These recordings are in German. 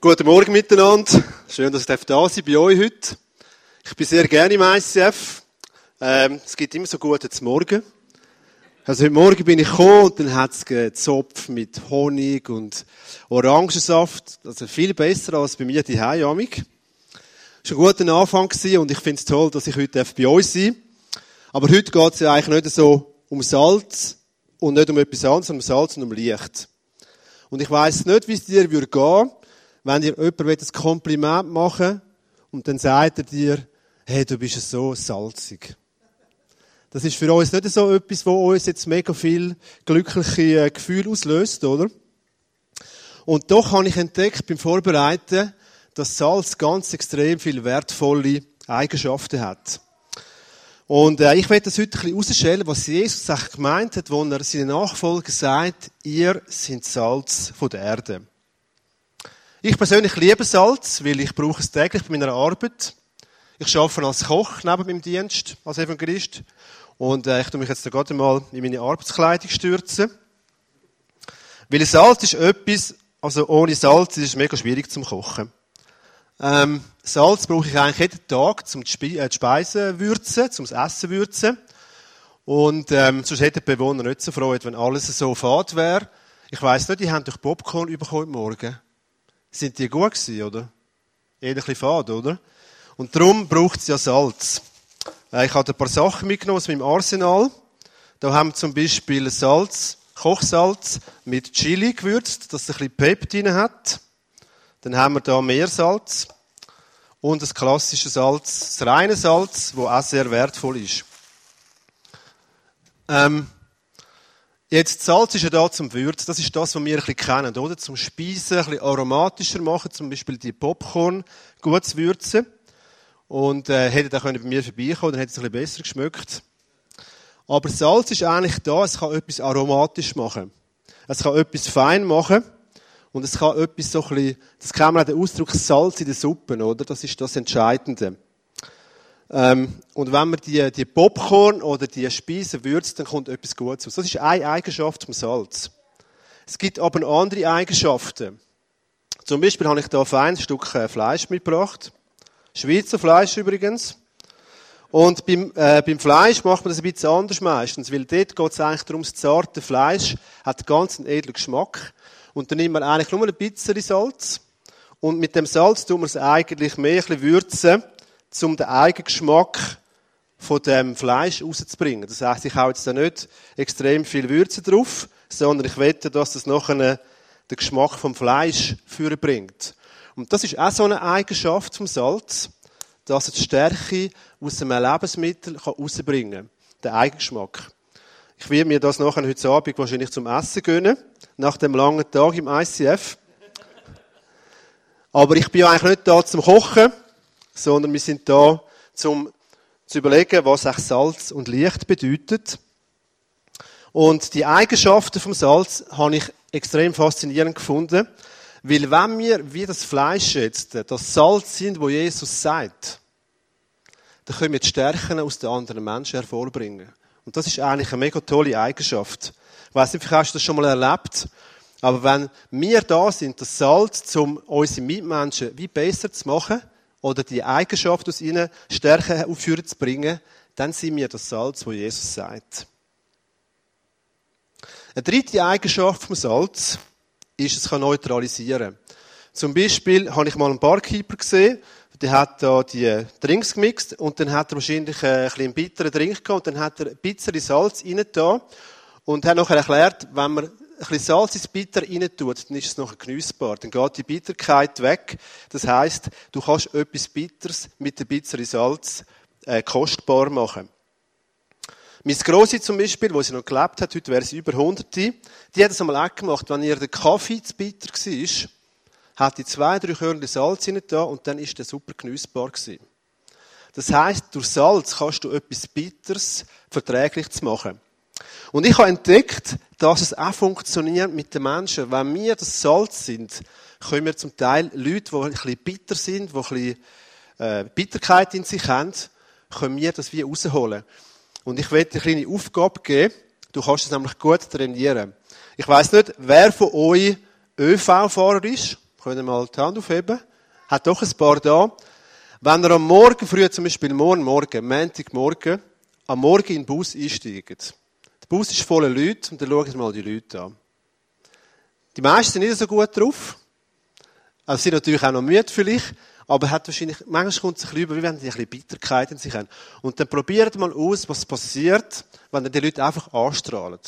Guten Morgen miteinander. Schön, dass ich da sein bei euch heute. Ich bin sehr gerne im ICF. Ähm, es gibt immer so gute zum Morgen. Also heute Morgen bin ich gekommen und dann hat es gezopft mit Honig und Orangensaft. Also viel besser als bei mir die Heimamig. Es war ein guter Anfang und ich finde es toll, dass ich heute bei euch sein darf. Aber heute geht es ja eigentlich nicht so um Salz und nicht um etwas anderes, sondern um Salz und um Licht. Und ich weiss nicht, wie es dir gehen würde wenn dir jemand ein Kompliment machen und dann sagt er dir, hey, du bist so salzig. Das ist für uns nicht so etwas, wo uns jetzt mega viel glückliche äh, Gefühle auslöst, oder? Und doch habe ich entdeckt beim Vorbereiten, dass Salz ganz extrem viel wertvolle Eigenschaften hat. Und äh, ich werde das heute ein bisschen herausstellen, was Jesus eigentlich gemeint hat, wo er seinen Nachfolger sagt, ihr seid Salz von der Erde. Ich persönlich liebe Salz, weil ich brauche es täglich bei meiner Arbeit. Ich arbeite als Koch neben meinem Dienst, als Evangelist. Und äh, ich tue mich jetzt da gerade mal in meine Arbeitskleidung stürzen. Weil Salz ist etwas, also ohne Salz ist es mega schwierig zum Kochen. Ähm, Salz brauche ich eigentlich jeden Tag, zum die, äh, Speisen würzen, zum Essen würzen. Und ähm, sonst hätten die Bewohner nicht so Freude, wenn alles so fad wäre. Ich weiss nicht, die haben durch Popcorn bekommen heute Morgen. Sind die gut gewesen, oder? Eher ein bisschen fad, oder? Und darum braucht es ja Salz. Äh, ich habe ein paar Sachen mitgenommen aus meinem Arsenal. Da haben wir zum Beispiel Salz, Kochsalz mit Chili gewürzt, dass es ein bisschen Pep drin hat. Dann haben wir da Meersalz und das klassische Salz, das reine Salz, das auch sehr wertvoll ist. Ähm, Jetzt, Salz ist ja da zum Würzen. Das ist das, was wir ein bisschen kennen, oder? Zum Speisen, ein bisschen aromatischer machen, zum Beispiel die Popcorn gut zu würzen. Und, äh, hätte dann bei mir vorbeikommen, dann hätte es ein bisschen besser geschmeckt. Aber Salz ist eigentlich da, es kann etwas aromatisch machen. Es kann etwas fein machen. Und es kann etwas so ein bisschen, das kann man auch den Ausdruck Salz in der Suppe, oder? Das ist das Entscheidende. Ähm, und wenn man die, die Popcorn oder die Speisen würzt, dann kommt etwas Gutes raus. Das ist eine Eigenschaft vom Salz. Es gibt aber andere Eigenschaften. Zum Beispiel habe ich da ein Stück äh, Fleisch mitgebracht. Schweizer Fleisch übrigens. Und beim, äh, beim Fleisch macht man das ein bisschen anders meistens, weil dort geht es eigentlich darum, das zarte Fleisch hat ganz einen edlen Geschmack. Und dann nimmt man eigentlich nur ein bisschen Salz. Und mit dem Salz tun wir es eigentlich mehr ein bisschen würzen um den eigenen Geschmack von dem Fleisch rauszubringen. Das heisst, ich hau jetzt da nicht extrem viel Würze drauf, sondern ich wette, dass das nachher den Geschmack vom Fleisch führen bringt. Und das ist auch so eine Eigenschaft vom Salz, dass es die Stärke aus einem Lebensmittel rausbringen kann. Den Eigengeschmack. Ich werde mir das nachher heute Abend wahrscheinlich zum Essen gönnen, nach dem langen Tag im ICF. Aber ich bin ja eigentlich nicht da zum Kochen, sondern wir sind da, um zu überlegen, was auch Salz und Licht bedeutet. Und die Eigenschaften vom Salz habe ich extrem faszinierend gefunden, weil wenn wir wie das Fleisch jetzt das Salz sind, wo Jesus sagt, dann können wir die Stärken aus den anderen Menschen hervorbringen. Und das ist eigentlich eine mega tolle Eigenschaft. Ich weiss nicht, vielleicht hast du das schon mal erlebt, aber wenn wir da sind, das Salz, um unsere Mitmenschen wie besser zu machen, oder die Eigenschaft aus ihnen stärker aufführen zu bringen, dann sind wir das Salz, wo Jesus sagt. Eine dritte Eigenschaft vom Salz ist, es kann neutralisieren. Zum Beispiel habe ich mal einen Barkeeper gesehen, der hat da die Drinks gemixt und dann hat er wahrscheinlich ein bisschen einen bitteren Drink gehabt und dann hat er ein bisschen Salz rein und hat nachher erklärt, wenn man ein bisschen Salz ins Bitter rein tut, dann ist es nachher genießbar. Dann geht die Bitterkeit weg. Das heisst, du kannst etwas Bitters mit dem bitteren Salz äh, kostbar machen. Meine Grosse zum Beispiel, wo sie noch gelebt hat, heute wäre sie über 100, die hat es einmal auch gemacht, wenn ihr der Kaffee zu bitter war, hat die zwei, drei Körner Salz rein da und dann ist der super genießbar gewesen. Das heisst, durch Salz kannst du etwas Bitters verträglich zu machen. Und ich habe entdeckt, dass es auch funktioniert mit den Menschen. Wenn wir das Salz sind, können wir zum Teil Leute, die ein bisschen bitter sind, die ein bisschen äh, Bitterkeit in sich haben, können wir das wie rausholen. Und ich werde dir eine kleine Aufgabe geben. Du kannst es nämlich gut trainieren. Ich weiß nicht, wer von euch ÖV-Fahrer ist. Können wir mal die Hand aufheben? Hat doch ein paar da. Wenn ihr am Morgen früh, zum Beispiel morgen Morgen, Montagmorgen, am Morgen in den Bus einsteigt. Der Bus ist voller Leute und dann schaut mal die Leute an. Die meisten sind nicht so gut drauf. Also sind natürlich auch noch müde vielleicht, aber hat wahrscheinlich, manchmal kommt es ein bisschen über, wie wenn die ein bisschen Bitterkeit in sich haben. Und dann probiert mal aus, was passiert, wenn dann die Leute einfach anstrahlen.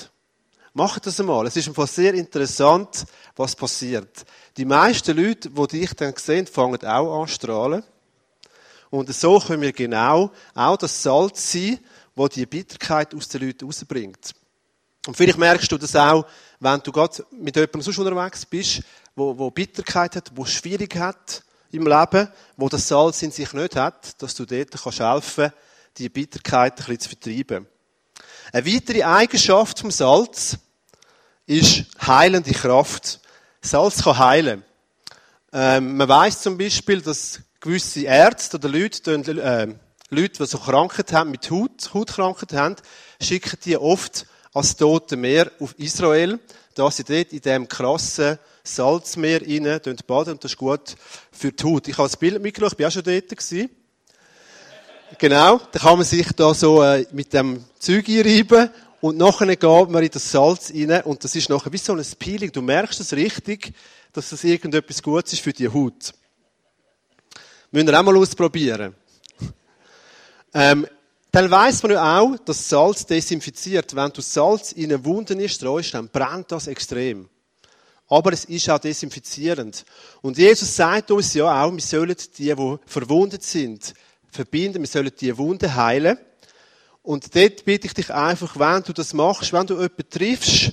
Macht das einmal. Es ist einfach sehr interessant, was passiert. Die meisten Leute, die dich dann sehen, fangen auch an strahlen. Und so können wir genau auch das Salz sein, wo die Bitterkeit aus den Leuten rausbringt. Und vielleicht merkst du das auch, wenn du gerade mit jemandem sonst unterwegs bist, wo, wo Bitterkeit hat, wo schwierig hat im Leben, wo das Salz in sich nicht hat, dass du dort kannst helfen, die Bitterkeit ein bisschen zu vertreiben. Eine weitere Eigenschaft vom Salz ist heilende Kraft. Salz kann heilen. Ähm, man weiß zum Beispiel, dass gewisse Ärzte oder Leute, äh, Leute, die so Krankheiten haben, mit Haut, Hautkrankheiten haben, schicken die oft als Tote Meer auf Israel, da sie dort in dem krassen Salzmeer rein baden und das ist gut für die Haut. Ich habe das Bild mitgebracht, ich war auch schon dort. Gewesen. Genau, da kann man sich da so äh, mit dem Zeug einreiben und nachher geht man in das Salz rein und das ist nachher wie so ein Peeling. Du merkst es richtig, dass das irgendetwas Gutes ist für die Haut. Müssen wir auch mal ausprobieren. Ähm, dann weiss man ja auch, dass Salz desinfiziert. Wenn du Salz in eine Wunde streust, dann brennt das extrem. Aber es ist auch desinfizierend. Und Jesus sagt uns ja auch, wir sollen die, die verwundet sind, verbinden, wir sollen die Wunde heilen. Und dort bitte ich dich einfach, wenn du das machst, wenn du jemanden triffst,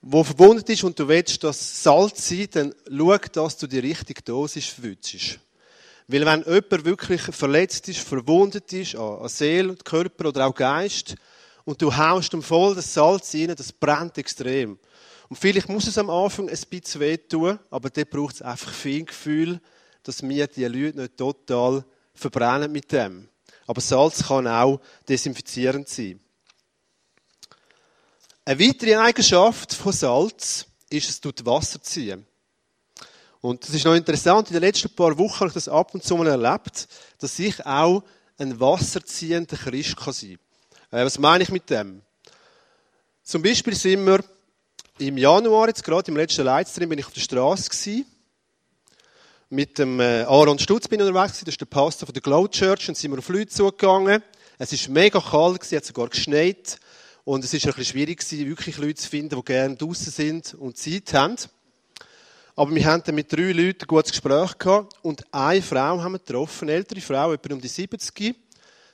der verwundet ist und du willst das Salz sein, dann schau, dass du die richtige Dosis verwünschst. Weil wenn jemand wirklich verletzt ist, verwundet ist, an Seele, Körper oder auch Geist, und du haust ihm voll das Salz rein, das brennt extrem. Und vielleicht muss es am Anfang ein bisschen wehtun, aber dort braucht es einfach viel Gefühl, dass wir die Leute nicht total verbrennen mit dem. Aber Salz kann auch desinfizierend sein. Eine weitere Eigenschaft von Salz ist, es tut Wasser ziehen. Und das ist noch interessant, in den letzten paar Wochen habe ich das ab und zu mal erlebt, dass ich auch ein wasserziehender Christ kann sein kann. Äh, was meine ich mit dem? Zum Beispiel sind wir im Januar, jetzt gerade im letzten Livestream, bin ich auf der Straße gewesen. Mit dem äh, Aaron Stutz bin ich unterwegs gewesen, das ist der Pastor von der Glow Church, und sind wir auf Leute zugegangen. Es ist mega kalt gewesen, hat sogar geschneit. Und es ist ein bisschen schwierig gewesen, wirklich Leute zu finden, die gerne draußen sind und Zeit haben. Aber wir haben dann mit drei Leuten ein gutes Gespräch gehabt. Und eine Frau haben wir getroffen, eine ältere Frau, etwa um die 70.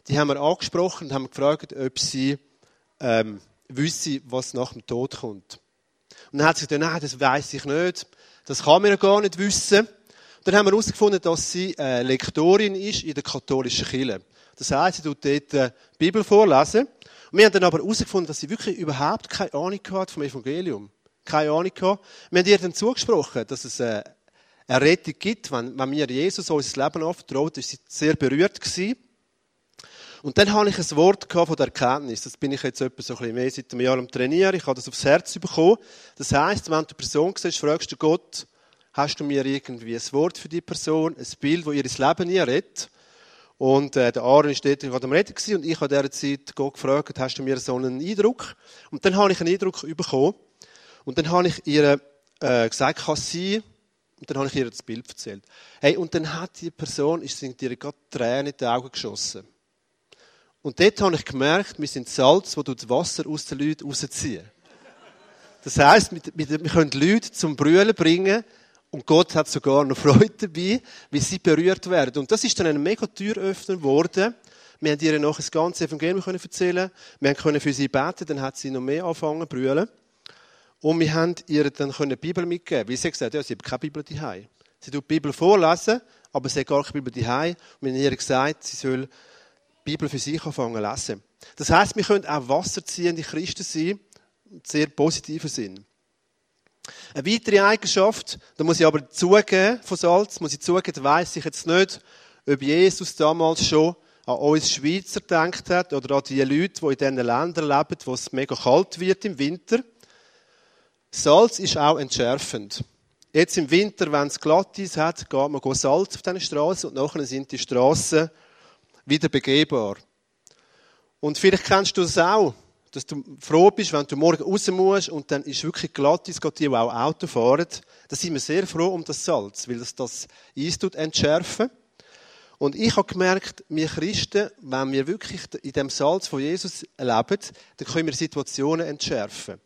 Die haben wir angesprochen und haben gefragt, ob sie ähm, wüsste, was nach dem Tod kommt. Und dann hat sie gesagt, nein, das weiß ich nicht. Das kann man ja gar nicht wissen. Und dann haben wir herausgefunden, dass sie äh, Lektorin ist in der katholischen Kirche. Das heisst, sie tut dort äh, Bibel vorlesen. Und wir haben dann aber herausgefunden, dass sie wirklich überhaupt keine Ahnung hat vom Evangelium keine Ahnung gehabt. Wir haben ihr dann zugesprochen, dass es äh, eine Rettung gibt, wenn, wenn mir Jesus unser Leben anvertraut, ist sie sehr berührt gewesen. Und dann habe ich ein Wort von der Erkenntnis. Das bin ich jetzt etwa so ein bisschen mehr seit einem Jahr am Trainieren. Ich habe das aufs Herz bekommen. Das heisst, wenn du eine Person siehst, fragst du Gott, hast du mir irgendwie ein Wort für die Person, ein Bild, das ihr ins Leben nie rettet? Und äh, der Aaron war dort gerade am Reden und ich habe in dieser Zeit Gott gefragt, hast du mir so einen Eindruck? Und dann habe ich einen Eindruck bekommen. Und dann habe ich ihr äh, gesagt, kann sie, und dann habe ich ihr das Bild erzählt. Hey, und dann hat die Person, ist sind ihr gerade Tränen in die Augen geschossen. Und dort habe ich gemerkt, wir sind Salz, wo das Wasser aus den Leuten rausziehen. Das heisst, wir, können Leute zum Brüllen bringen, und Gott hat sogar noch Freude dabei, wie sie berührt werden. Und das ist dann ein mega Türöffner geworden. Wir haben ihr noch das ganze Evangelium erzählen Wir können für sie beten, dann hat sie noch mehr angefangen zu brüllen. Und wir haben ihr dann eine Bibel mitgeben Weil sie gesagt ja, sie hat keine Bibel daheim. Sie tut die Bibel vorlesen, aber sie hat gar keine Bibel daheim. Und wir haben ihr gesagt, sie soll die Bibel für sich anfangen zu lesen. Das heisst, wir können auch wasserziehende Christen sein, im sehr positiven Sinn. Eine weitere Eigenschaft, da muss ich aber zugeben, von Salz, muss ich zugeben, weiss ich jetzt nicht, ob Jesus damals schon an uns Schweizer gedacht hat oder an die Leute, die in diesen Ländern leben, wo es mega kalt wird im Winter. Salz ist auch entschärfend. Jetzt im Winter, wenn es glatt ist, hat, geht man Salz auf diesen Straßen und nachher sind die Straßen wieder begehbar. Und vielleicht kennst du das auch, dass du froh bist, wenn du morgen raus musst und dann ist wirklich glatt, es geht die, auch Auto fahren. Da sind wir sehr froh um das Salz, weil das das Eis entschärfen. Und ich habe gemerkt, wir Christen, wenn wir wirklich in dem Salz von Jesus leben, dann können wir Situationen entschärfen.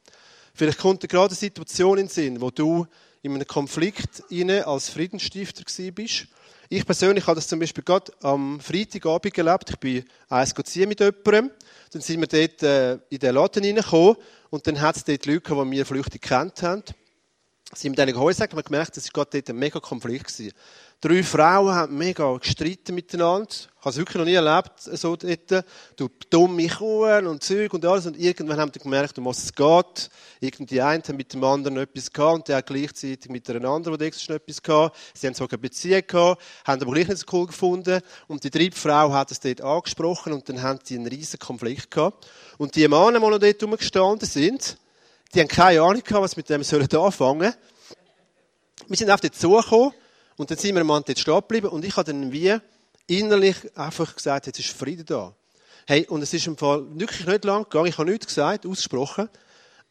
Vielleicht kommt dir gerade eine Situation in den Sinn, wo du in einem Konflikt als Friedensstifter bist. Ich persönlich habe das zum Beispiel gerade am Freitagabend gelebt. Ich bin eins mit jemandem. Dann sind wir dort äh, in den Laden reingekommen und dann hat es dort Leute, die wir flüchtig kennt haben. Sind wir denen geholfen und haben gemerkt, das war gerade dort ein mega Konflikt. Gewesen. Drei Frauen haben mega gestritten miteinander. Ich habe es wirklich noch nie erlebt, so dort. Du dumme Kuchen und Zeug und alles. Und irgendwann haben die gemerkt, um was es geht. Irgendwie eine hat mit dem anderen etwas gehabt und der hat gleichzeitig mit einer anderen, die extra etwas gehabt. Sie haben sogar eine Beziehung gehabt, haben aber gleich nicht so cool gefunden. Und die dritte Frau hat es dort angesprochen und dann haben die einen riesen Konflikt gehabt. Und die Männer, die noch dort rumgestanden sind, die haben keine Ahnung gehabt, was mit dem sollen anfangen. Wir sind auf dort zugekommen und dann sind wir am dort stehen geblieben und ich habe dann wie innerlich einfach gesagt, jetzt ist Frieden da. Hey, und es ist im Fall wirklich nicht lang gegangen, ich habe nichts gesagt, ausgesprochen,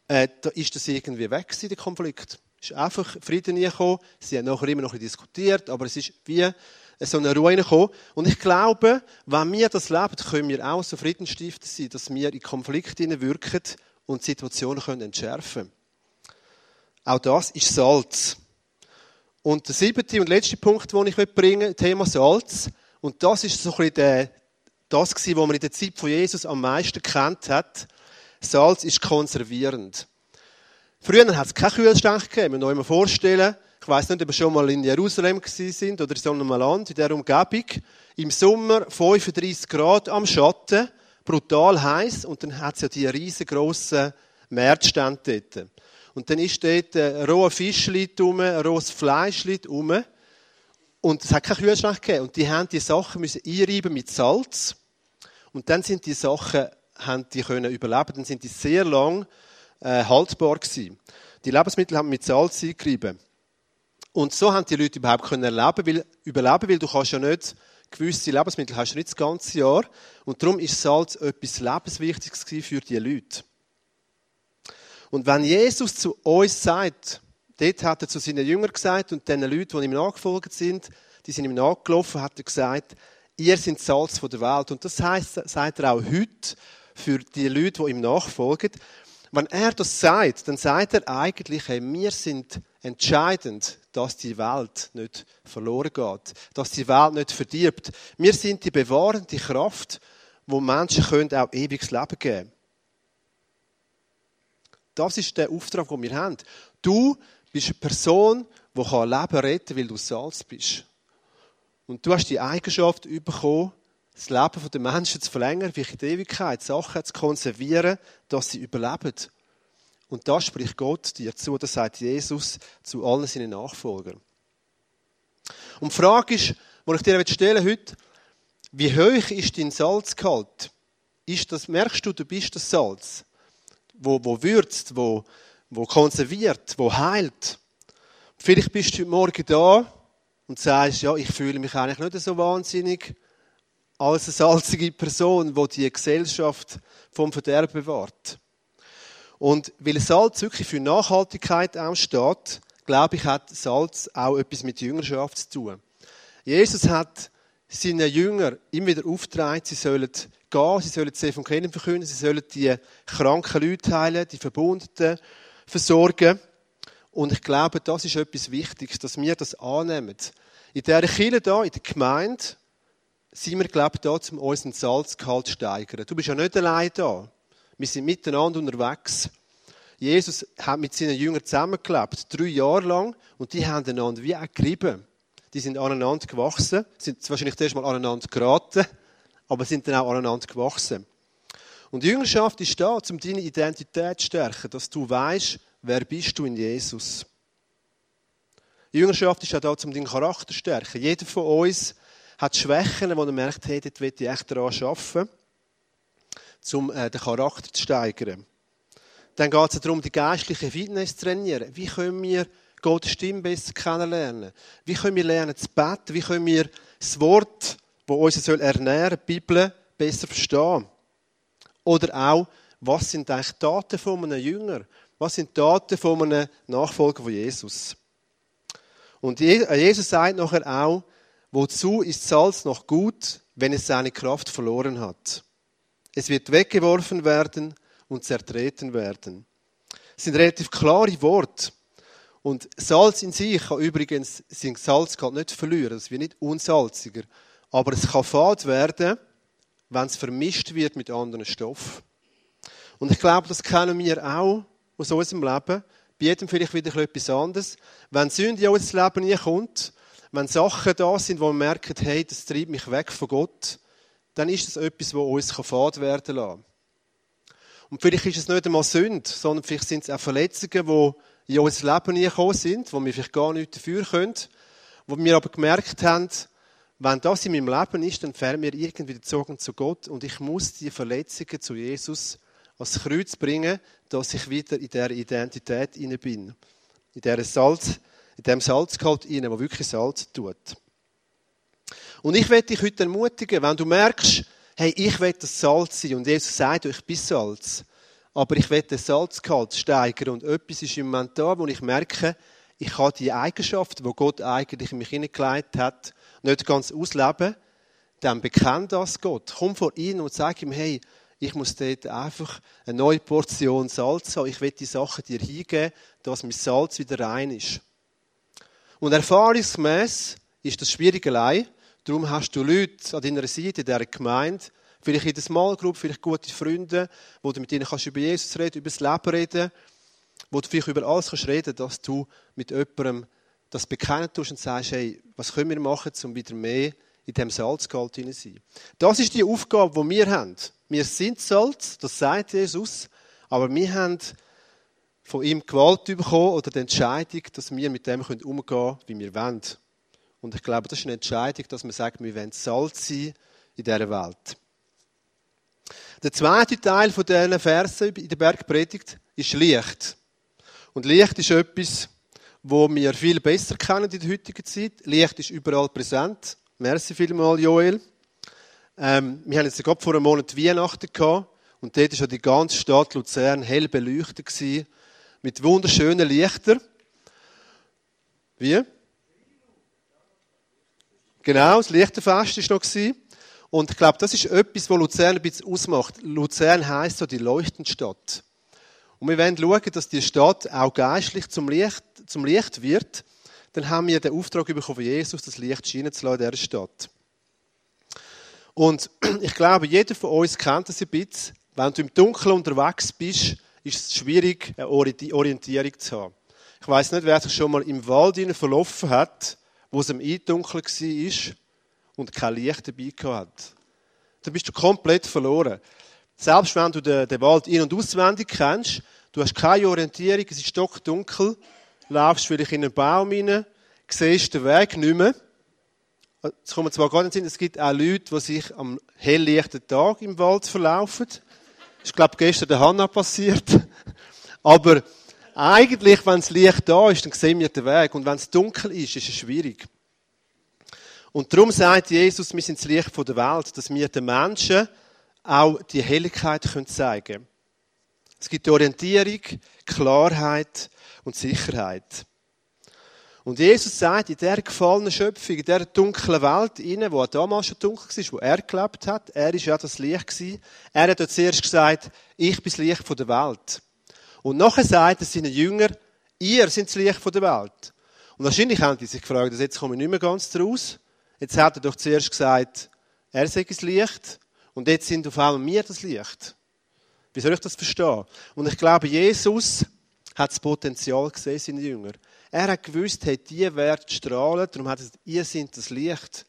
äh, da ist das irgendwie weg gewesen, der Konflikt. Es ist einfach Frieden gekommen, sie haben nachher immer noch ein bisschen diskutiert, aber es ist wie so eine Ruhe gekommen. Und ich glaube, wenn wir das leben, können wir auch so Friedensstifter sein, dass wir in Konflikte wirken und Situationen können entschärfen können. Auch das ist Salz. Und der siebte und letzte Punkt, den ich bringen möchte, Thema Salz. Und das ist so ein der, das gewesen, was man in der Zeit von Jesus am meisten kennt hat. Salz ist konservierend. Früher hat es keine Kühlschrank gegeben. Man muss sich vorstellen, ich weiss nicht, ob wir schon mal in Jerusalem sind oder in so einem Land, in dieser Umgebung. Im Sommer 35 Grad am Schatten, brutal heiß und dann hat es ja die riesengroßen Märzstände dort. Und dann ist dort ein roher Fisch rum, ein rohes Fleisch rum. Und es hat keinen Kühlschrank gegeben. Und die haben die Sachen müssen einreiben mit Salz. Und dann sind die Sachen, haben die können überleben. Dann sind die sehr lang äh, haltbar gewesen. Die Lebensmittel haben mit Salz eingerieben. Und so haben die Leute überhaupt können erleben, weil, überleben, weil du kannst ja nicht gewisse Lebensmittel hast du nicht das ganze Jahr. Und darum ist Salz etwas Lebenswichtiges für die Leute. Und wenn Jesus zu uns sagt, dort hat er zu seinen Jüngern gesagt und den Leuten, die ihm nachgefolgt sind, die sind ihm nachgelaufen, hat er gesagt, ihr seid Salz der Welt. Und das heißt, sagt er auch heute für die Leute, die ihm nachfolgen. Wenn er das sagt, dann sagt er eigentlich, hey, wir sind entscheidend, dass die Welt nicht verloren geht, dass die Welt nicht verdirbt. Wir sind die bewahrende Kraft, wo Menschen können auch ewiges Leben geben können. Das ist der Auftrag, den wir haben. Du bist eine Person, die Leben retten kann, weil du Salz bist. Und du hast die Eigenschaft bekommen, das Leben der Menschen zu verlängern, für die Ewigkeit, Sachen zu konservieren, dass sie überleben. Und das spricht Gott dir zu, das sagt Jesus zu allen seinen Nachfolgern. Und die Frage ist, die ich dir stellen heute, wie hoch ist dein Salzgehalt? Ist das, merkst du, du bist das Salz? Wo, wo würzt, wo, wo konserviert, wo heilt. Vielleicht bist du heute Morgen da und sagst, ja, ich fühle mich eigentlich nicht so wahnsinnig als eine salzige Person, die die Gesellschaft vom Verderben bewahrt. Und weil Salz wirklich für Nachhaltigkeit auch steht, glaube ich, hat Salz auch etwas mit Jüngerschaft zu tun. Jesus hat seinen Jünger immer wieder aufgetragen, sie sollen gehen, sie sollen das Evangelium verkünden, sie sollen die kranken Leute heilen, die Verbundenen versorgen. Und ich glaube, das ist etwas Wichtiges, dass wir das annehmen. In dieser Kirche hier, in der Gemeinde, sind wir, glaube ich, da, um unseren Salzgehalt zu steigern. Du bist ja nicht allein da. Wir sind miteinander unterwegs. Jesus hat mit seinen Jüngern zusammengelebt, drei Jahre lang, und die haben einander wie auch gerieben. Die sind aneinander gewachsen, sind wahrscheinlich zuerst mal aneinander geraten, aber sind dann auch aneinander gewachsen. Und die Jüngerschaft ist da, um deine Identität zu stärken, dass du weißt, wer bist du in Jesus. Die Jüngerschaft ist auch da, um deinen Charakter zu stärken. Jeder von uns hat Schwächen, wo er merkt, hey, dort will ich echt daran arbeiten, um äh, den Charakter zu steigern. Dann geht es darum, die geistliche Fitness zu trainieren. Wie können wir Gottes Stimme besser kennenlernen? Wie können wir lernen zu beten? Wie können wir das Wort, das uns soll ernähren die Bibel, besser verstehen? Oder auch, was sind eigentlich Taten von einem Jünger? Was sind Taten von einem Nachfolger von Jesus? Und Jesus sagt nachher auch, wozu ist Salz noch gut, wenn es seine Kraft verloren hat? Es wird weggeworfen werden und zertreten werden. Das sind relativ klare Worte. Und Salz in sich kann übrigens sein Salzgehalt nicht verlieren. Es wird nicht unsalziger. Aber es kann fad werden, wenn es vermischt wird mit anderen Stoffen. Und ich glaube, das kennen wir auch aus unserem Leben. Bei jedem vielleicht wieder etwas anderes. Wenn Sünde in unser Leben nie kommt, wenn Sachen da sind, wo wir merken, hey, das treibt mich weg von Gott, dann ist das etwas, wo uns fad werden kann. Und vielleicht ist es nicht einmal Sünde, sondern vielleicht sind es auch Verletzungen, die in unser Leben gekommen sind, wo wir vielleicht gar nichts dafür können, wo wir aber gemerkt haben, wenn das in meinem Leben ist, dann fährt mir irgendwie der Zugang zu Gott und ich muss die Verletzungen zu Jesus ans Kreuz bringen, dass ich wieder in dieser Identität inne bin. In dieser Salz, in dem Salzgehalt inne, wo wirklich Salz tut. Und ich werde dich heute ermutigen, wenn du merkst, hey, ich will das Salz sein und Jesus sagt, ich bin Salz, aber ich will den Salzgehalt steigern und etwas ist im Moment da, wo ich merke, ich habe die Eigenschaften, wo Gott eigentlich in mich hineingelegt hat, nicht ganz ausleben, dann bekenn das Gott. Komm vor ihn und sag ihm, hey, ich muss dort einfach eine neue Portion Salz haben. Ich will die Sachen dir hingeben, dass mein Salz wieder rein ist. Und erfahrungsgemäß ist das schwierig allein. Darum hast du Leute an deiner Seite, in dieser Gemeinde, vielleicht in der Small Group, vielleicht gute Freunde, wo du mit ihnen kannst über Jesus reden, über das Leben reden, wo du vielleicht über alles kannst reden, dass du mit jemandem das bekennen tust und sagst, hey, was können wir machen, um wieder mehr in dem Salzgehalt zu sein. Das ist die Aufgabe, die wir haben. Wir sind Salz, das sagt Jesus, aber wir haben von ihm Gewalt bekommen oder die Entscheidung, dass wir mit dem umgehen können, wie wir wollen. Und ich glaube, das ist eine Entscheidung, dass man sagt, wir wollen Salz sein in dieser Welt. Der zweite Teil von diesen Versen in der Bergpredigt ist Licht. Und Licht ist etwas, wo wir viel besser kennen in der heutigen Zeit. Licht ist überall präsent. Merci vielmals, Joel. Ähm, wir haben jetzt gerade vor einem Monat Weihnachten gehabt und dort war die ganze Stadt Luzern hell beleuchtet gewesen, mit wunderschönen Lichtern. Wie? Genau, das Lichterfest war noch. Gewesen. Und ich glaube, das ist etwas, was Luzern ein bisschen ausmacht. Luzern heisst so die leuchtende Stadt. Und wir wollen schauen, dass die Stadt auch geistlich zum Licht, zum Licht wird. Dann haben wir den Auftrag bekommen von Jesus, das Licht scheinen zu lassen in dieser Stadt. Und ich glaube, jeder von uns kennt das ein bisschen. Wenn du im Dunkeln unterwegs bist, ist es schwierig, eine Orientierung zu haben. Ich weiß nicht, wer sich schon mal im Wald verlaufen hat, wo es im Eindunkeln war und kein Licht dabei hat. Dann bist du komplett verloren. Selbst wenn du den, den Wald in- und auswendig kennst, du hast keine Orientierung, es ist stockdunkel, laufst vielleicht in einen Baum rein, siehst den Weg nicht mehr es kommt zwar gar nicht Sinn, es gibt auch Leute, die sich am helllichten Tag im Wald verlaufen. Das ist, glaube ich, gestern der Hanna passiert. Aber eigentlich, wenn das Licht da ist, dann sehen wir den Weg. Und wenn es dunkel ist, ist es schwierig. Und darum sagt Jesus, wir sind das Licht der Welt, dass wir den Menschen auch die Helligkeit zeigen können. Es gibt Orientierung, Klarheit und Sicherheit. Und Jesus sagt, in dieser gefallenen Schöpfung, in dieser dunklen Welt, innen, wo damals schon dunkel war, wo er gelebt hat, er ist ja das Licht. Er hat zuerst gesagt, ich bin das Licht der Welt. Und nachher sagt er seinen Jüngern, ihr seid das Licht der Welt. Und wahrscheinlich haben die sich gefragt, also jetzt komme ich nicht mehr ganz draus. Jetzt hat er doch zuerst gesagt, er sei das Licht. Und jetzt sind auf einmal wir das Licht. Wie soll ich das verstehen? Und ich glaube, Jesus hat das Potenzial gesehen, seine Jünger. Er hat gewusst, hey, die werden strahlen, darum hat er gesagt, ihr seid das Licht,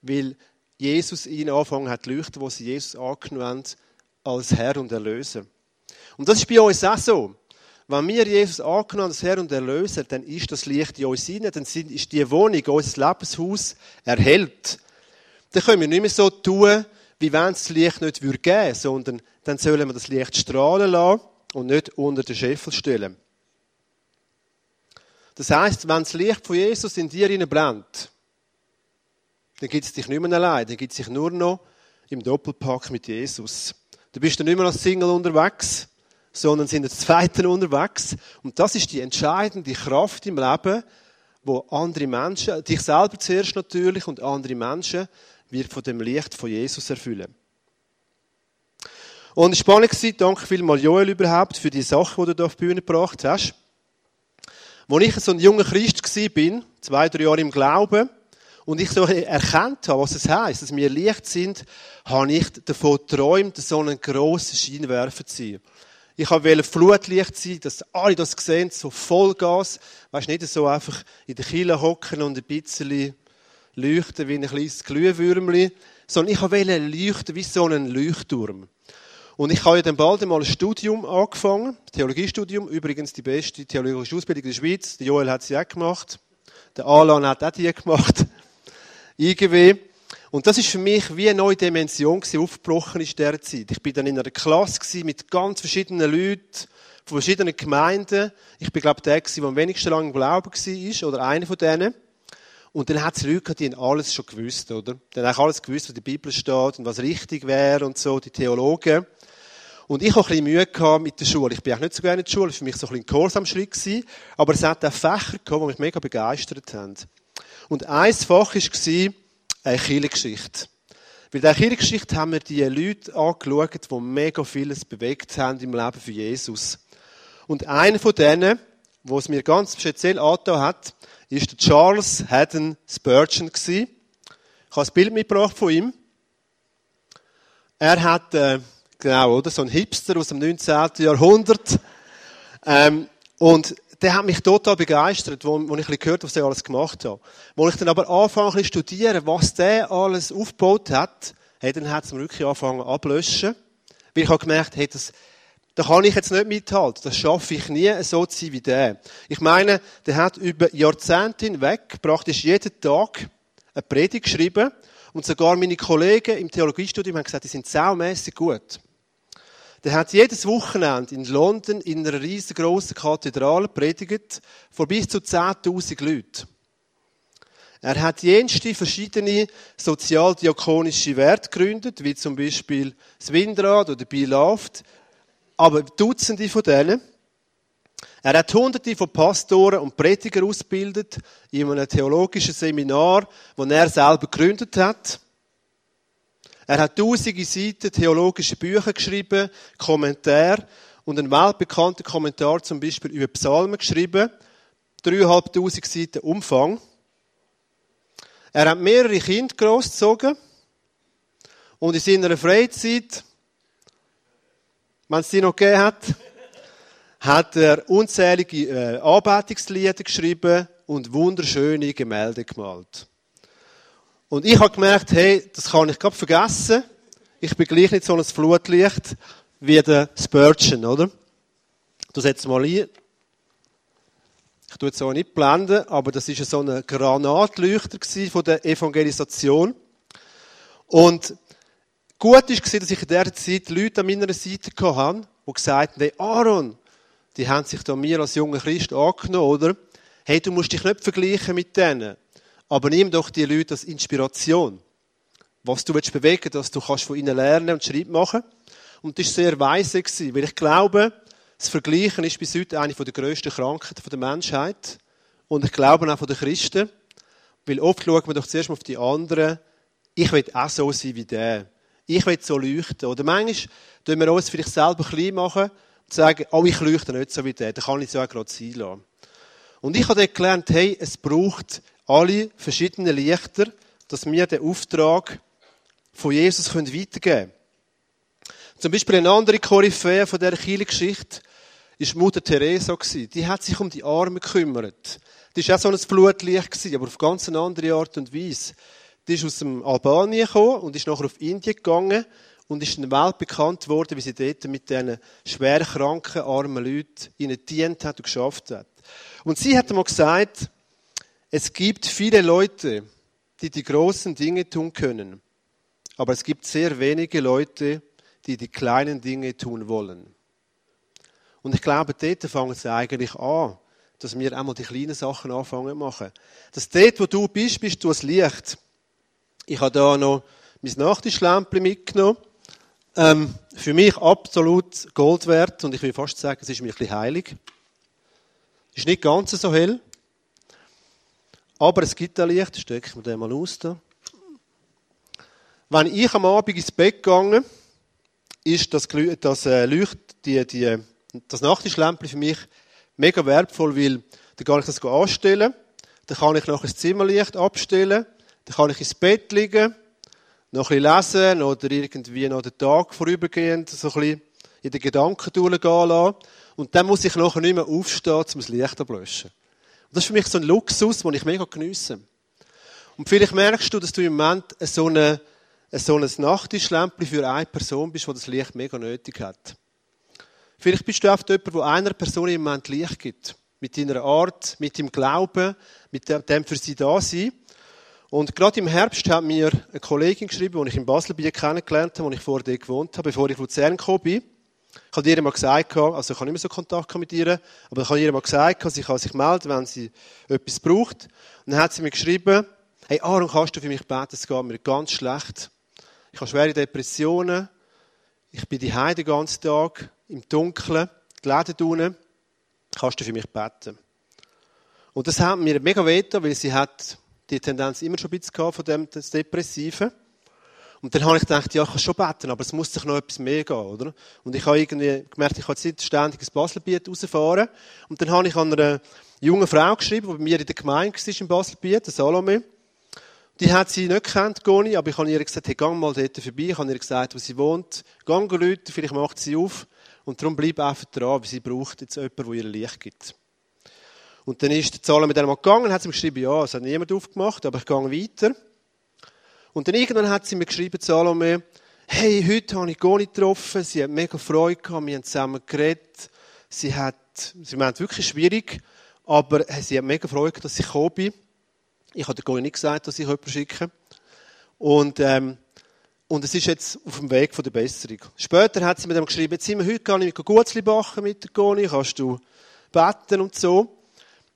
weil Jesus ihnen angefangen hat zu leuchten, wo sie Jesus angenommen haben als Herr und Erlöser. Und das ist bei uns auch so. Wenn wir Jesus angenommen als Herr und Erlöser, dann ist das Licht in uns hinein, dann ist die Wohnung, unser Lebenshaus erhellt. Dann können wir nicht mehr so tun, wie wenn es das Licht nicht geben würde, sondern dann sollen wir das Licht strahlen lassen und nicht unter den Scheffel stellen. Das heißt, wenn das Licht von Jesus in dir brennt, dann gibt es dich nicht mehr allein, dann gibt es dich nur noch im Doppelpack mit Jesus. Du bist dann nicht mehr als Single unterwegs, sondern sind als Zweiten unterwegs. Und das ist die entscheidende Kraft im Leben, wo andere Menschen, dich selber zuerst natürlich und andere Menschen, wird von dem Licht von Jesus erfüllen. Und es war spannend, danke vielmals Joel überhaupt für die Sachen, die du hier auf die Bühne gebracht hast. Als ich so ein junger Christ war, zwei, drei Jahre im Glauben, und ich so erkannt habe, was es heisst, dass wir Licht sind, habe ich davon geträumt, so einen grossen Scheinwerfer zu sein. Ich wollte Flutlicht sein, dass alle das sehen, so Vollgas. Weißt nicht so einfach in der Kille hocken und ein bisschen leuchten wie ein kleines Glühwürmli, sondern ich wollte leuchten wie so ein Leuchtturm. Und ich habe ja dann bald einmal ein Studium angefangen, Theologiestudium, übrigens die beste theologische Ausbildung in der Schweiz. Der Joel hat sie auch gemacht. Der Alan hat auch die gemacht. IGW. Und das ist für mich wie eine neue Dimension gewesen, aufgebrochen in dieser Zeit. Ich bin dann in einer Klasse gewesen, mit ganz verschiedenen Leuten, von verschiedenen Gemeinden. Ich bin, glaube ich, der gewesen, der am wenigsten lang im Glauben war, oder einer von denen. Und dann hat es Leute gehabt, die haben alles schon gewusst, oder? Die haben alles gewusst, was in der Bibel steht und was richtig wäre und so, die Theologen. Und ich hatte ein bisschen Mühe mit der Schule. Ich bin auch nicht so gerne in der Schule, das war für mich so ein bisschen ein Gehorsamschritt gewesen. Aber es hat auch Fächer gehabt, die mich mega begeistert haben. Und ein Fach war eine Kirchengeschichte. In der Kirchengeschichte haben wir die Leute angeschaut, die mega vieles bewegt haben im Leben für Jesus. Und einer von denen, wo es mir ganz speziell angetan hat, ist der Charles Haddon Spurgeon. Ich habe ein Bild mitgebracht von ihm. Er hat, äh, genau, oder, so ein Hipster aus dem 19. Jahrhundert. Ähm, und der hat mich total begeistert, wo, wo ich ein gehört was er alles gemacht hat. Wo ich dann aber anfange zu studieren, was der alles aufgebaut hat, hey, dann hat es mir wirklich angefangen ablöschen. Weil ich habe gemerkt, hey, das, da kann ich jetzt nicht mithalten. Das schaffe ich nie, so zu sein wie der. Ich meine, der hat über Jahrzehnte hinweg praktisch jeden Tag eine Predigt geschrieben. Und sogar meine Kollegen im Theologiestudium haben gesagt, die sind saumässig gut. Der hat jedes Wochenende in London in einer riesengroßen Kathedrale predigt, vor bis zu 10.000 Leuten. Er hat jenste verschiedene sozialdiakonische Werte gegründet, wie zum Beispiel das Windrad oder Bilaft, aber Dutzende von denen. Er hat hunderte von Pastoren und Predigern ausgebildet in einem theologischen Seminar, das er selber gegründet hat. Er hat tausende Seiten theologische Bücher geschrieben, Kommentare und einen weltbekannten Kommentar zum Beispiel über Psalmen geschrieben. Dreieinhalbtausend Seiten Umfang. Er hat mehrere Kinder großgezogen und in seiner Freizeit, wenn es die noch gegeben hat, hat er unzählige äh, Anbetungslieder geschrieben und wunderschöne Gemälde gemalt. Und ich habe gemerkt, hey, das kann ich gerade vergessen. Ich bin gleich nicht so ein Flutlicht wie der Spurgeon, oder? Du setzt mal ein. Ich tue es auch nicht blenden, aber das ist so ein Granatleuchter von der Evangelisation. Und gut war, dass ich in dieser Zeit Leute an meiner Seite hatte, die gesagt haben, hey Aaron, die haben sich da mir als junger Christ angenommen, oder? Hey, du musst dich nicht vergleichen mit denen. Aber nimm doch die Leute als Inspiration. Was du willst bewegen, dass du kannst von ihnen lernen und Schritt machen. Und das war sehr weise, weil ich glaube, das Vergleichen ist bis heute eine der grössten Krankheiten der Menschheit. Und ich glaube auch von den Christen. Weil oft schaut man doch zuerst mal auf die anderen. Ich will auch so sein wie der. Ich will so leuchten. Oder manchmal tun wir uns vielleicht selber klein machen und sagen, oh, ich leuchte nicht so wie der. Dann kann ich ja auch gerade sein lassen. Und ich habe dort gelernt, hey, es braucht alle verschiedenen Lichter, dass wir den Auftrag von Jesus weitergeben können. Zum Beispiel eine andere Koryphäe von dieser Kirchengeschichte ist Mutter Teresa Die hat sich um die Armen gekümmert. Die war auch so ein Blutlicht, aber auf ganz eine andere Art und Weise. Die ist aus dem Albanien gekommen und ist nachher auf Indien gegangen und ist in der Welt bekannt worden, wie sie dort mit diesen schwer kranken, armen Leuten ihnen dient hat und geschafft hat. Und sie hat einmal gesagt, es gibt viele Leute, die die großen Dinge tun können, aber es gibt sehr wenige Leute, die die kleinen Dinge tun wollen. Und ich glaube, dort fangen sie eigentlich an, dass wir einmal die kleinen Sachen anfangen zu machen. Dass dort, wo du bist, bist du ein Licht. Ich habe da noch mein Nachtischlämpchen mitgenommen. Ähm, für mich absolut Gold wert und ich will fast sagen, es ist mir ein bisschen heilig. Ist nicht ganz so hell. Aber es gibt ein Licht, stecke ich mir den mal aus. Da. Wenn ich am Abend ins Bett gegangen ist das, das äh, Leucht, die, die, das Nachttischlämpchen für mich mega wertvoll, weil dann kann ich das anstellen, dann kann ich noch ein Zimmerlicht abstellen, dann kann ich ins Bett liegen, noch ein bisschen lesen oder irgendwie noch den Tag vorübergehend so ein bisschen in den Gedanken durchgehen lassen. Und dann muss ich nachher nicht mehr aufstehen, um das Licht ablöschen. Das ist für mich so ein Luxus, den ich mega geniesse. Und vielleicht merkst du, dass du im Moment so, eine, so ein Nachttischlämpchen für eine Person bist, die das Licht mega nötig hat. Vielleicht bist du oft jemand, der einer Person im Moment Licht gibt. Mit deiner Art, mit dem Glauben, mit dem für sie da sein. Und gerade im Herbst hat mir eine Kollegin geschrieben, die ich in Baselbiet kennengelernt habe, wo ich vorher gewohnt habe, bevor ich Luzern gekommen bin. Ich habe ihr mal gesagt, also ich habe nicht mehr so Kontakt mit ihr, aber ich habe ihr mal gesagt, sie kann sich melden, wenn sie etwas braucht. Und dann hat sie mir geschrieben, hey Aaron, kannst du für mich beten? Es geht mir ganz schlecht. Ich habe schwere Depressionen. Ich bin die Heide den ganzen Tag im Dunkeln, die Läden unten. Kannst du für mich beten? Und das hat mir mega weh weil sie hat die Tendenz immer schon ein bisschen von dem Depressiven. Und dann habe ich gedacht, ja, ich kann schon beten, aber es muss sich noch etwas mehr gehen, oder? Und ich habe irgendwie gemerkt, ich kann jetzt nicht ständig ins Baselbiet rausfahren. Und dann habe ich an einer jungen Frau geschrieben, die bei mir in der Gemeinde war, im Baselbiet, der Salome. Die hat sie nicht gekannt, Goni, aber ich habe ihr gesagt, hey, geh mal dort vorbei. Ich habe ihr gesagt, wo sie wohnt. Geh Leute, vielleicht macht sie auf. Und darum bleib einfach dran, weil sie braucht jetzt jemanden, der ihr Licht gibt. Und dann ist die Zahl mit dem gegangen, hat sie mir geschrieben, ja, es hat niemand aufgemacht, aber ich gehe weiter. Und dann irgendwann hat sie mir geschrieben, Salome, hey, heute habe ich Goni getroffen, sie hat mega Freude gehabt, wir haben zusammen geredet, sie hat, sie meint wirklich schwierig, aber sie hat mega Freude gehabt, dass ich gekommen bin. Ich habe Goni nicht gesagt, dass ich jemanden schicke. Und, ähm, und es ist jetzt auf dem Weg von der Besserung. Später hat sie mir dann geschrieben, jetzt sind wir heute gar nicht mit Gutzli bachen mit Goni, kannst du beten und so.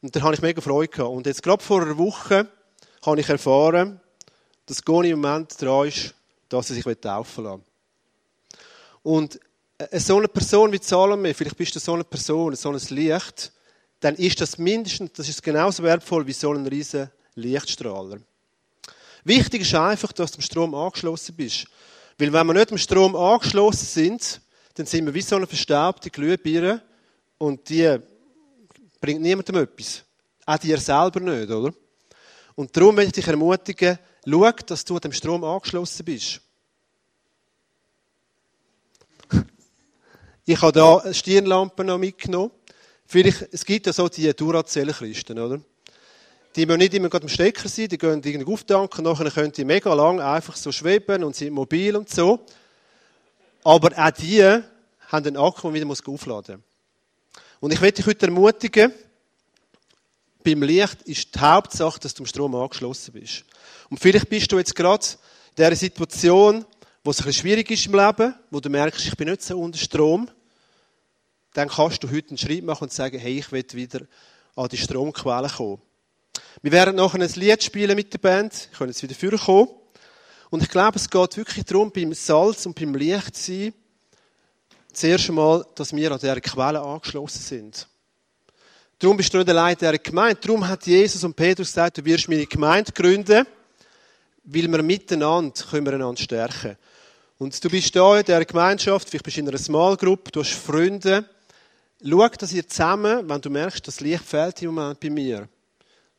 Und dann habe ich mega Freude gehabt. Und jetzt gerade vor einer Woche habe ich erfahren, dass Goni im Moment dran ist, dass er sich taufen lassen Und so eine Person wie Salome, vielleicht bist du so eine Person, so ein Licht, dann ist das mindestens, das ist genauso wertvoll wie so ein riesen Lichtstrahler. Wichtig ist einfach, dass du am Strom angeschlossen bist. Weil wenn wir nicht am Strom angeschlossen sind, dann sind wir wie so eine verstaubte Glühbirne und die bringt niemandem etwas. Auch dir selber nicht, oder? Und darum möchte ich dich ermutigen, schau, dass du dem Strom angeschlossen bist. Ich habe da eine Stirnlampe noch mitgenommen. Vielleicht, es gibt ja so die Duracell-Christen, oder? Die müssen nicht immer gerade im Stecker sein, die gehen irgendwie auftanken, nachher können die mega lang einfach so schweben und sind mobil und so. Aber auch die haben einen Akku, den wieder aufladen muss. Und ich möchte dich heute ermutigen, beim Licht ist die Hauptsache, dass du am Strom angeschlossen bist. Und vielleicht bist du jetzt gerade in dieser Situation, wo es ein bisschen schwierig ist im Leben, wo du merkst, ich bin nicht so unter Strom. Dann kannst du heute einen Schritt machen und sagen, hey, ich will wieder an die Stromquelle kommen. Wir werden nachher ein Lied spielen mit der Band. Kann jetzt wieder vorkommen. Und ich glaube, es geht wirklich darum, beim Salz und beim Licht sein, zuerst einmal, dass wir an dieser Quelle angeschlossen sind. Darum bist du allein in dieser Gemeinde. Darum hat Jesus und Petrus gesagt, du wirst meine Gemeinde gründen weil wir miteinander können wir einander stärken. Und du bist da in dieser Gemeinschaft, vielleicht bist du in einer Small Group, du hast Freunde. Schau, dass ihr zusammen, wenn du merkst, das Licht fehlt im Moment bei mir,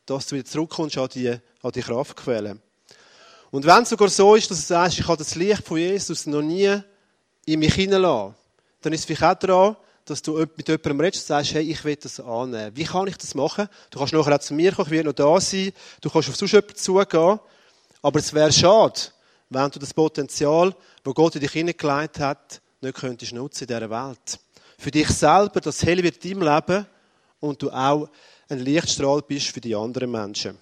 dass du wieder zurückkommst an die, an die Kraftquelle. Und wenn es sogar so ist, dass du sagst, ich habe das Licht von Jesus noch nie in mich hineingelassen, dann ist es vielleicht auch daran, dass du mit jemandem redest und sagst, hey, ich will das annehmen. Wie kann ich das machen? Du kannst nachher auch zu mir kommen, ich werde noch da sein. Du kannst auf sonst jemanden zugehen. Aber es wäre schade, wenn du das Potenzial, das Gott in dich hineingelegt hat, nicht könntest nutzen in dieser Welt. Für dich selber, das hell wird in deinem Leben und du auch ein Lichtstrahl bist für die anderen Menschen.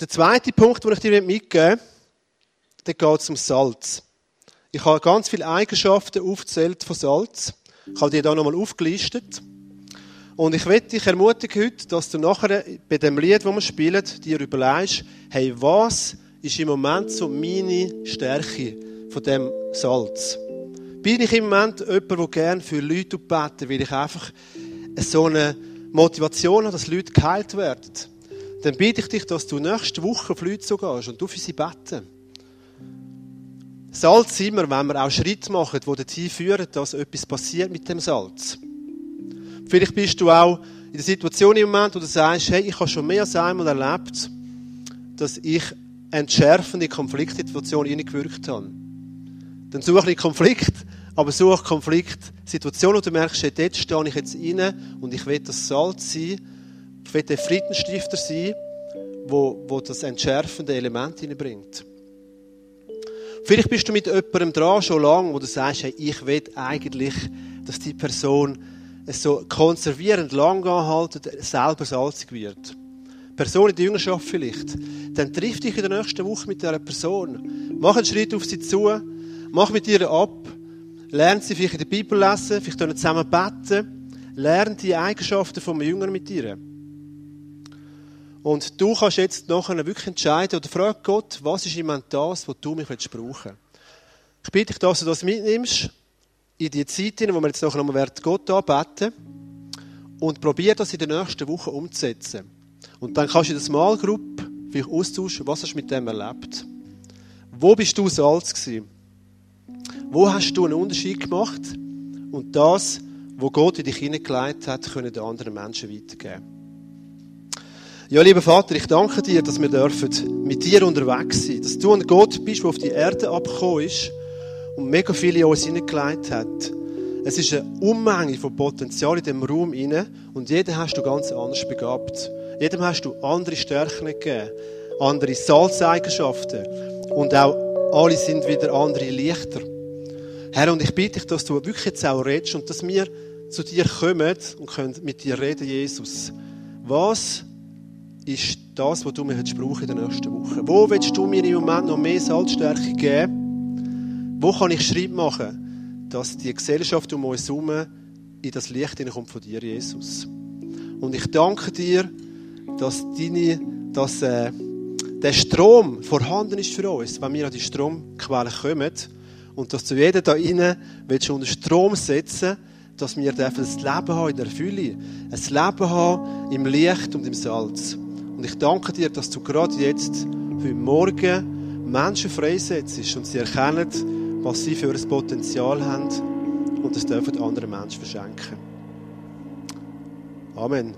Der zweite Punkt, den ich dir mitgeben möchte, geht zum Salz. Ich habe ganz viele Eigenschaften aufgezählt von Salz. Ich habe die hier nochmal aufgelistet. Und ich möchte dich ermutigen heute, dass du nachher bei dem Lied, das wir spielen, dir überlegst, hey, was ist im Moment so meine Stärke von dem Salz? Bin ich im Moment jemand, der gerne für Leute beten, weil ich einfach so eine Motivation habe, dass Leute geheilt werden? Dann bitte ich dich, dass du nächste Woche auf Leute so gehst und du für sie beten. Salz sind wir, wenn wir auch Schritte machen, die dazu führen, dass etwas passiert mit dem Salz. Vielleicht bist du auch in der Situation im Moment, wo du sagst, hey, ich habe schon mehr als einmal erlebt, dass ich entschärfende Konfliktsituationen hineingewirkt habe. Dann suche ich Konflikt, aber suche Konfliktsituationen, wo du merkst, hey, dort stehe ich jetzt rein und ich will das Salz sein, ich will der Friedensstifter sein, wo, wo das entschärfende Element hineinbringt. Vielleicht bist du mit jemandem dran schon lange, wo du sagst, hey, ich will eigentlich, dass die Person es so konservierend lang anhalten, selber salzig wird. Person in der Jüngerschaft vielleicht. Dann triff dich in der nächsten Woche mit dieser Person. Mach einen Schritt auf sie zu. Mach mit ihr ab. Lern sie vielleicht in der Bibel lesen. Vielleicht zusammen beten. Lern die Eigenschaften vom Jünger mit ihr. Und du kannst jetzt nachher wirklich entscheiden oder frag Gott, was ist im Moment das, was du mich brauchen willst. Ich bitte dich, dass du das mitnimmst in die Zeit, in wo wir jetzt noch einmal Gott anbeten und probier das in der nächsten Woche umzusetzen. Und dann kannst du in der Smallgruppe vielleicht austauschen, was hast du mit dem erlebt. Wo bist du Salz gewesen? Wo hast du einen Unterschied gemacht? Und das, wo Gott in dich hineingelegt hat, können den anderen Menschen weitergeben. Ja, lieber Vater, ich danke dir, dass wir dürfen mit dir unterwegs sein, dass du ein Gott bist, der auf die Erde abgekommen ist und mega viele in uns hineingelegt hat. Es ist eine Unmenge von Potenzial in diesem Raum inne und jeden hast du ganz anders begabt. Jedem hast du andere Stärken gegeben, andere Salzeigenschaften und auch alle sind wieder andere Lichter. Herr, und ich bitte dich, dass du wirklich jetzt auch redest und dass wir zu dir kommen und können mit dir reden, Jesus. Was ist das, was du mir brauchen in der nächsten Woche? Wo willst du mir im Moment noch mehr Salzstärke geben? Wo kann ich Schritt machen, dass die Gesellschaft um uns herum in das Licht hineinkommt von dir, Jesus? Und ich danke dir, dass, deine, dass äh, der Strom vorhanden ist für uns, wenn wir an die Stromquelle kommen und dass du jeden da innen willst unter Strom setzen, dass wir ein Leben haben in der Fülle, ein Leben haben im Licht und im Salz. Und ich danke dir, dass du gerade jetzt, heute Morgen, Menschen freisetzt und sie erkennen, was sie für ein Potenzial haben und das dürfen andere Menschen verschenken. Amen.